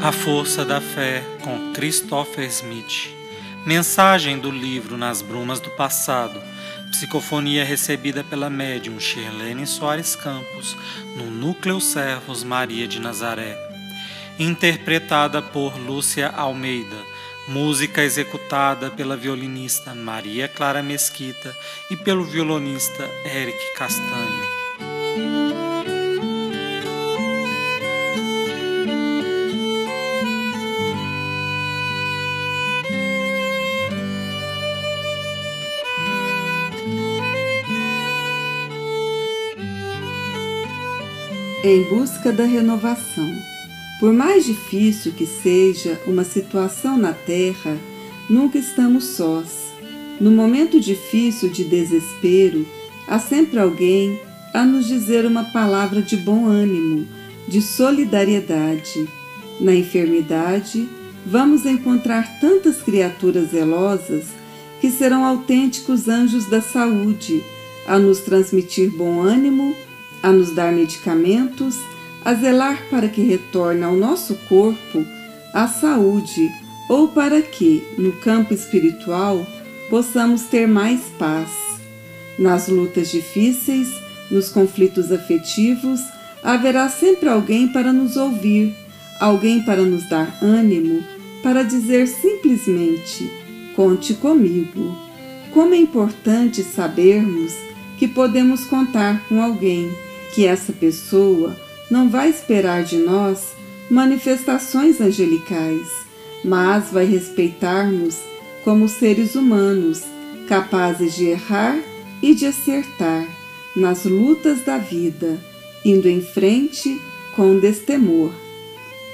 A Força da Fé com Christopher Smith. Mensagem do livro Nas Brumas do Passado. Psicofonia recebida pela médium Shirlene Soares Campos no Núcleo Servos Maria de Nazaré. Interpretada por Lúcia Almeida. Música executada pela violinista Maria Clara Mesquita e pelo violonista Eric Castanho. Em busca da renovação. Por mais difícil que seja uma situação na Terra, nunca estamos sós. No momento difícil de desespero, há sempre alguém a nos dizer uma palavra de bom ânimo, de solidariedade. Na enfermidade, vamos encontrar tantas criaturas zelosas que serão autênticos anjos da saúde, a nos transmitir bom ânimo a nos dar medicamentos, a zelar para que retorne ao nosso corpo a saúde ou para que, no campo espiritual, possamos ter mais paz. Nas lutas difíceis, nos conflitos afetivos, haverá sempre alguém para nos ouvir, alguém para nos dar ânimo, para dizer simplesmente: Conte comigo. Como é importante sabermos que podemos contar com alguém que essa pessoa não vai esperar de nós manifestações angelicais, mas vai respeitar-nos como seres humanos, capazes de errar e de acertar nas lutas da vida, indo em frente com destemor.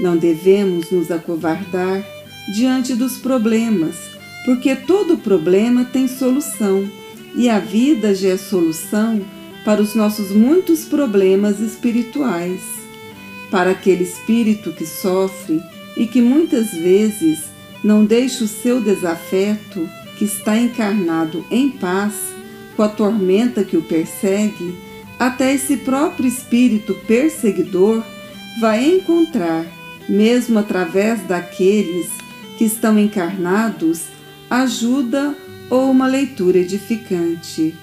Não devemos nos acovardar diante dos problemas, porque todo problema tem solução e a vida já é solução para os nossos muitos problemas espirituais, para aquele espírito que sofre e que muitas vezes não deixa o seu desafeto, que está encarnado em paz, com a tormenta que o persegue, até esse próprio espírito perseguidor vai encontrar, mesmo através daqueles que estão encarnados, ajuda ou uma leitura edificante.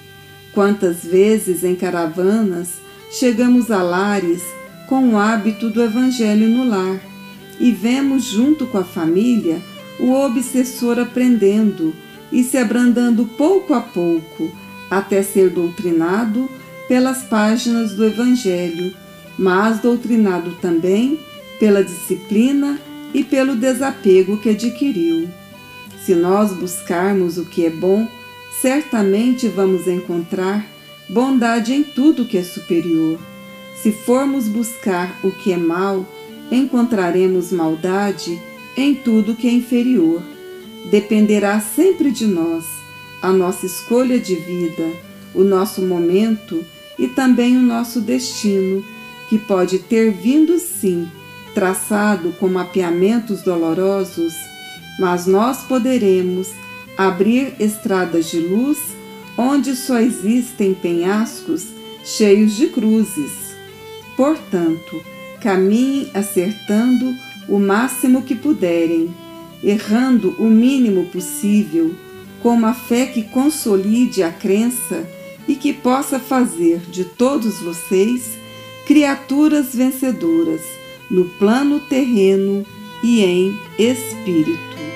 Quantas vezes em caravanas chegamos a lares com o hábito do Evangelho no lar e vemos junto com a família o obsessor aprendendo e se abrandando pouco a pouco até ser doutrinado pelas páginas do Evangelho, mas doutrinado também pela disciplina e pelo desapego que adquiriu. Se nós buscarmos o que é bom, certamente vamos encontrar bondade em tudo que é superior. Se formos buscar o que é mal, encontraremos maldade em tudo que é inferior. Dependerá sempre de nós, a nossa escolha de vida, o nosso momento e também o nosso destino, que pode ter vindo sim, traçado com mapeamentos dolorosos, mas nós poderemos abrir estradas de luz onde só existem penhascos cheios de cruzes. Portanto, caminhem acertando o máximo que puderem, errando o mínimo possível, com uma fé que consolide a crença e que possa fazer de todos vocês criaturas vencedoras no plano terreno e em espírito.